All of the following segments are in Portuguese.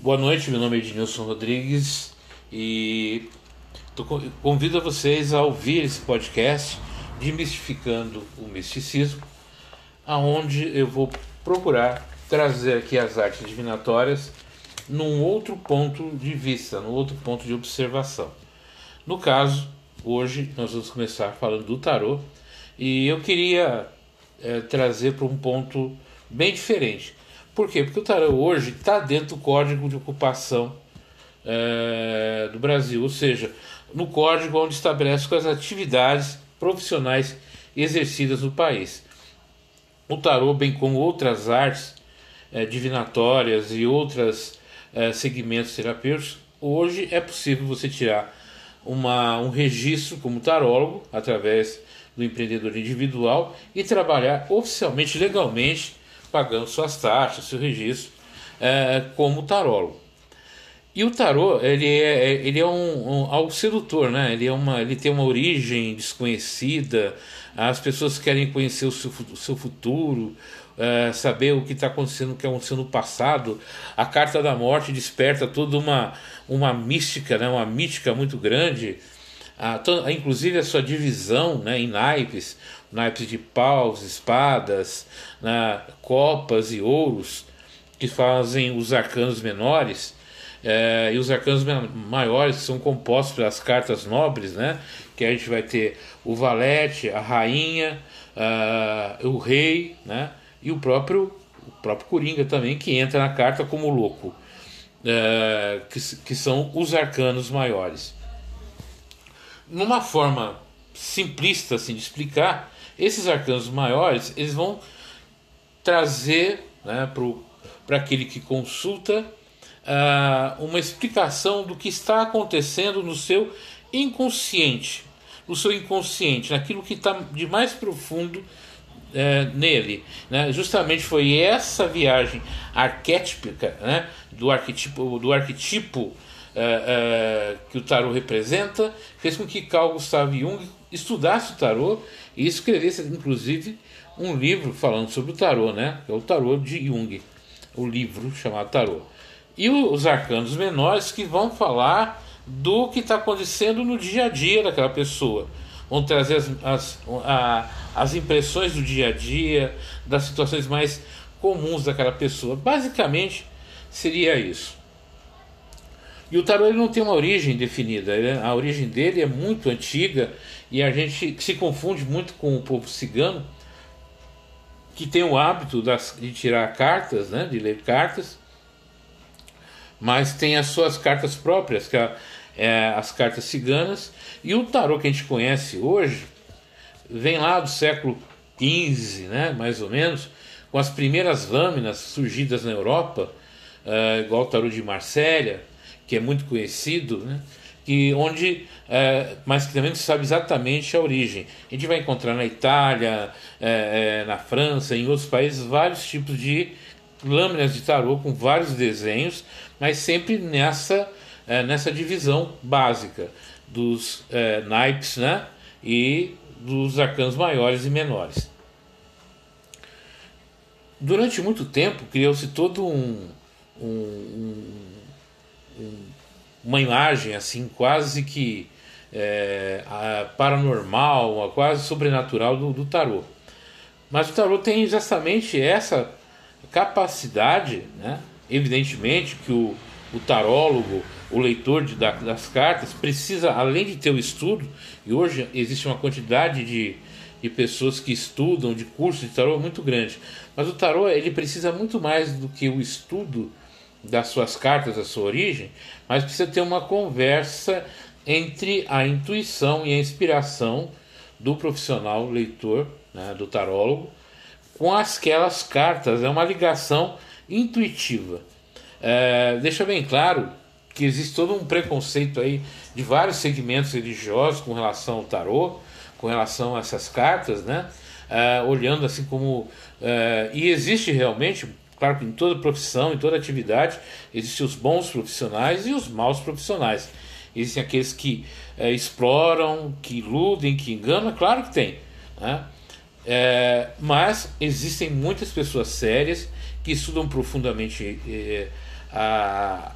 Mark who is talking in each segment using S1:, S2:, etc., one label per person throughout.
S1: Boa noite, meu nome é Ednilson Rodrigues e convido vocês a ouvir esse podcast Demistificando o Misticismo, aonde eu vou procurar trazer aqui as artes divinatórias num outro ponto de vista, num outro ponto de observação. No caso, hoje nós vamos começar falando do tarô e eu queria é, trazer para um ponto bem diferente por quê? Porque o tarô hoje está dentro do código de ocupação é, do Brasil, ou seja, no código onde estabelece as atividades profissionais exercidas no país. O tarô, bem como outras artes é, divinatórias e outros é, segmentos terapêuticos, hoje é possível você tirar uma, um registro como tarólogo através do empreendedor individual e trabalhar oficialmente, legalmente pagando suas taxas, seu registro, é, como tarólogo. E o tarô, ele é, é, ele é um, um algo sedutor, né? Ele, é uma, ele tem uma origem desconhecida, as pessoas querem conhecer o seu, o seu futuro, é, saber o que está acontecendo, o que aconteceu no passado. A carta da morte desperta toda uma, uma mística, né? uma mítica muito grande. Ah, inclusive a sua divisão né, em naipes, naipes de paus, espadas, né, copas e ouros, que fazem os arcanos menores, é, e os arcanos maiores são compostos pelas cartas nobres, né, que a gente vai ter o valete, a rainha, uh, o rei, né, e o próprio, o próprio Coringa também, que entra na carta como louco, uh, que, que são os arcanos maiores. Numa forma simplista assim, de explicar, esses arcanos maiores, eles vão trazer né, para aquele que consulta uh, uma explicação do que está acontecendo no seu inconsciente, no seu inconsciente, naquilo que está de mais profundo é, nele. Né? Justamente foi essa viagem arquétipica né? do arquetipo, do arquetipo é, que o tarot representa, fez com que Carl Gustav Jung estudasse o tarô e escrevesse, inclusive, um livro falando sobre o tarô, né? Que é o tarô de Jung, o livro chamado Tarô. E os arcanos menores que vão falar do que está acontecendo no dia a dia daquela pessoa. Vão trazer as, as, a, as impressões do dia a dia, das situações mais comuns daquela pessoa. Basicamente, seria isso. E o tarô ele não tem uma origem definida, a origem dele é muito antiga e a gente se confunde muito com o povo cigano, que tem o hábito de tirar cartas, né, de ler cartas, mas tem as suas cartas próprias, que é, é as cartas ciganas, e o tarô que a gente conhece hoje vem lá do século XV, né, mais ou menos, com as primeiras lâminas surgidas na Europa, uh, igual o tarô de Marsella, que é muito conhecido, né? que onde é, mas que também não se sabe exatamente a origem. A gente vai encontrar na Itália, é, é, na França, em outros países vários tipos de lâminas de tarô com vários desenhos, mas sempre nessa é, nessa divisão básica dos é, naipes, né, e dos arcanos maiores e menores. Durante muito tempo criou-se todo um, um, um uma imagem assim quase que é, paranormal, quase sobrenatural do, do tarô. Mas o tarô tem justamente essa capacidade, né? evidentemente que o, o tarólogo, o leitor de, da, das cartas, precisa, além de ter o estudo, e hoje existe uma quantidade de, de pessoas que estudam, de cursos de tarô muito grande, mas o tarô ele precisa muito mais do que o estudo das suas cartas, da sua origem, mas precisa ter uma conversa entre a intuição e a inspiração do profissional leitor, né, do tarólogo, com aquelas cartas. É uma ligação intuitiva. É, deixa bem claro que existe todo um preconceito aí de vários segmentos religiosos com relação ao tarô, com relação a essas cartas, né? É, olhando assim como. É, e existe realmente Claro que em toda profissão, em toda atividade, existem os bons profissionais e os maus profissionais. Existem aqueles que é, exploram, que iludem, que enganam, claro que tem. Né? É, mas existem muitas pessoas sérias que estudam profundamente é, a,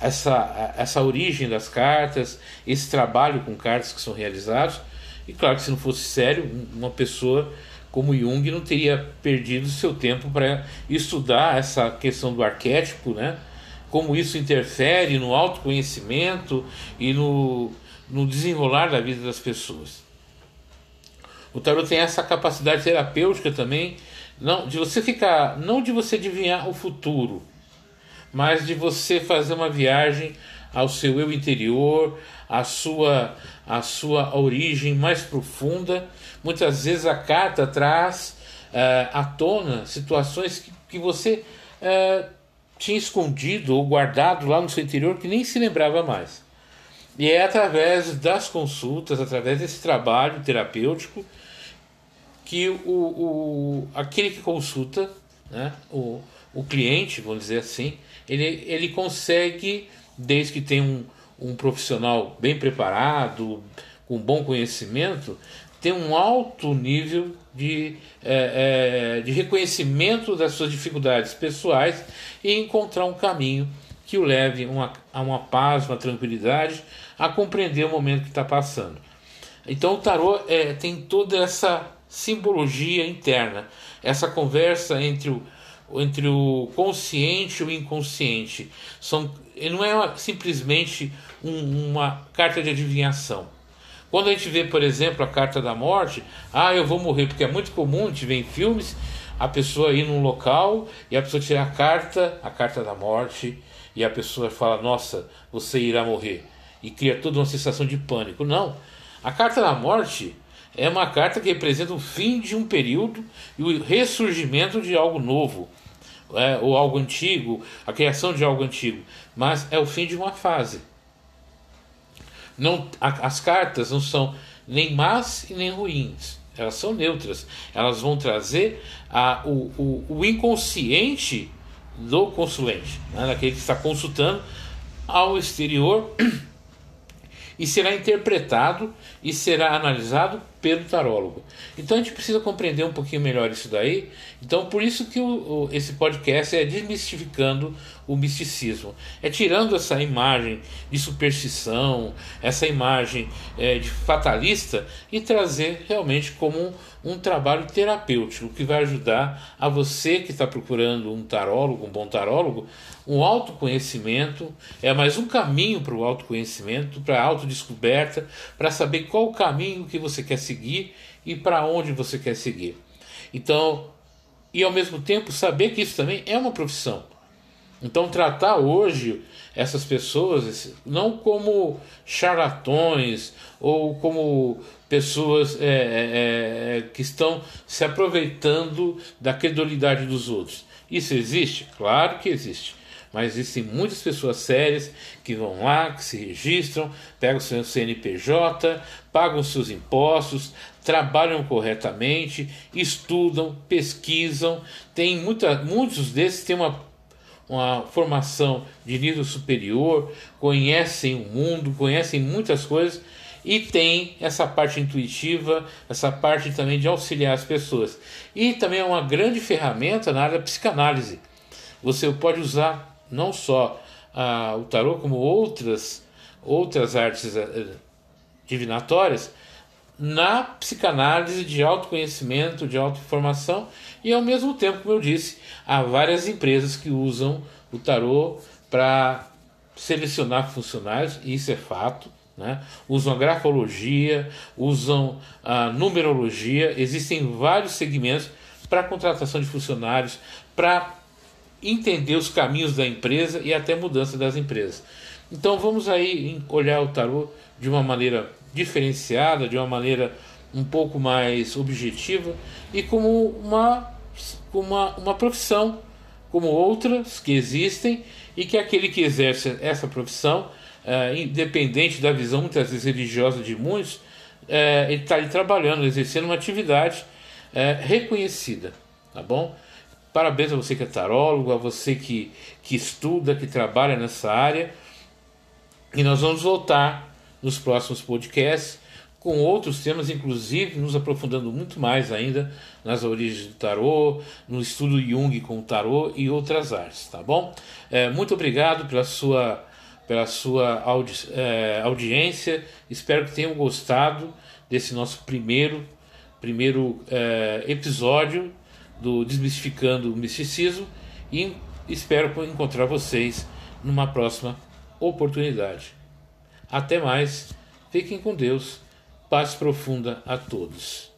S1: essa, essa origem das cartas, esse trabalho com cartas que são realizados. E claro que se não fosse sério, uma pessoa como Jung não teria perdido seu tempo para estudar essa questão do arquétipo, né? como isso interfere no autoconhecimento e no, no desenrolar da vida das pessoas. O tarot tem essa capacidade terapêutica também, não de você ficar, não de você adivinhar o futuro, mas de você fazer uma viagem ao seu eu interior, à sua, à sua origem mais profunda. Muitas vezes a carta traz uh, à tona situações que, que você uh, tinha escondido ou guardado lá no seu interior que nem se lembrava mais. E é através das consultas, através desse trabalho terapêutico, que o, o, aquele que consulta, né, o, o cliente, vamos dizer assim, ele, ele consegue, desde que tenha um, um profissional bem preparado, com bom conhecimento, ter um alto nível de, é, é, de reconhecimento das suas dificuldades pessoais e encontrar um caminho que o leve uma, a uma paz, uma tranquilidade, a compreender o momento que está passando. Então o tarô é, tem toda essa simbologia interna, essa conversa entre o, entre o consciente e o inconsciente. São, não é simplesmente um, uma carta de adivinhação. Quando a gente vê, por exemplo, a carta da morte, ah, eu vou morrer, porque é muito comum, a gente vê em filmes, a pessoa ir num local e a pessoa tirar a carta, a carta da morte, e a pessoa fala, nossa, você irá morrer. E cria toda uma sensação de pânico. Não. A carta da morte é uma carta que representa o fim de um período e o ressurgimento de algo novo é, ou algo antigo, a criação de algo antigo, mas é o fim de uma fase. Não, a, as cartas não são nem más e nem ruins, elas são neutras. Elas vão trazer a, o, o, o inconsciente do consulente, né, daquele que está consultando ao exterior e será interpretado e será analisado pelo tarólogo. Então a gente precisa compreender um pouquinho melhor isso daí. Então por isso que o, o, esse podcast é desmistificando o misticismo, é tirando essa imagem de superstição, essa imagem é, de fatalista e trazer realmente como um, um trabalho terapêutico que vai ajudar a você que está procurando um tarólogo, um bom tarólogo, um autoconhecimento, é mais um caminho para o autoconhecimento, para a autodescoberta, para saber qual o caminho que você quer seguir e para onde você quer seguir. Então, e ao mesmo tempo saber que isso também é uma profissão. Então, tratar hoje essas pessoas não como charlatões ou como pessoas é, é, é, que estão se aproveitando da credulidade dos outros. Isso existe? Claro que existe. Mas existem muitas pessoas sérias que vão lá, que se registram, pegam seu CNPJ, pagam seus impostos, trabalham corretamente, estudam, pesquisam. Tem muita, muitos desses têm uma, uma formação de nível superior, conhecem o mundo, conhecem muitas coisas e tem essa parte intuitiva, essa parte também de auxiliar as pessoas. E também é uma grande ferramenta na área da psicanálise. Você pode usar não só ah, o tarô, como outras, outras artes eh, divinatórias, na psicanálise de autoconhecimento, de autoinformação, e ao mesmo tempo, como eu disse, há várias empresas que usam o tarô para selecionar funcionários, isso é fato. Né? Usam a grafologia, usam a numerologia, existem vários segmentos para contratação de funcionários, para entender os caminhos da empresa e até mudança das empresas. Então vamos aí olhar o tarô de uma maneira diferenciada, de uma maneira um pouco mais objetiva e como uma, uma, uma profissão, como outras que existem e que aquele que exerce essa profissão, é, independente da visão muitas vezes religiosa de muitos, é, ele está ali trabalhando, exercendo uma atividade é, reconhecida, tá bom? Parabéns a você que é tarólogo, a você que, que estuda, que trabalha nessa área. E nós vamos voltar nos próximos podcasts com outros temas, inclusive nos aprofundando muito mais ainda nas origens do tarô, no estudo Jung com o tarô e outras artes, tá bom? É, muito obrigado pela sua, pela sua audi é, audiência, espero que tenham gostado desse nosso primeiro, primeiro é, episódio do Desmistificando o Misticismo e espero encontrar vocês numa próxima oportunidade. Até mais, fiquem com Deus, paz profunda a todos.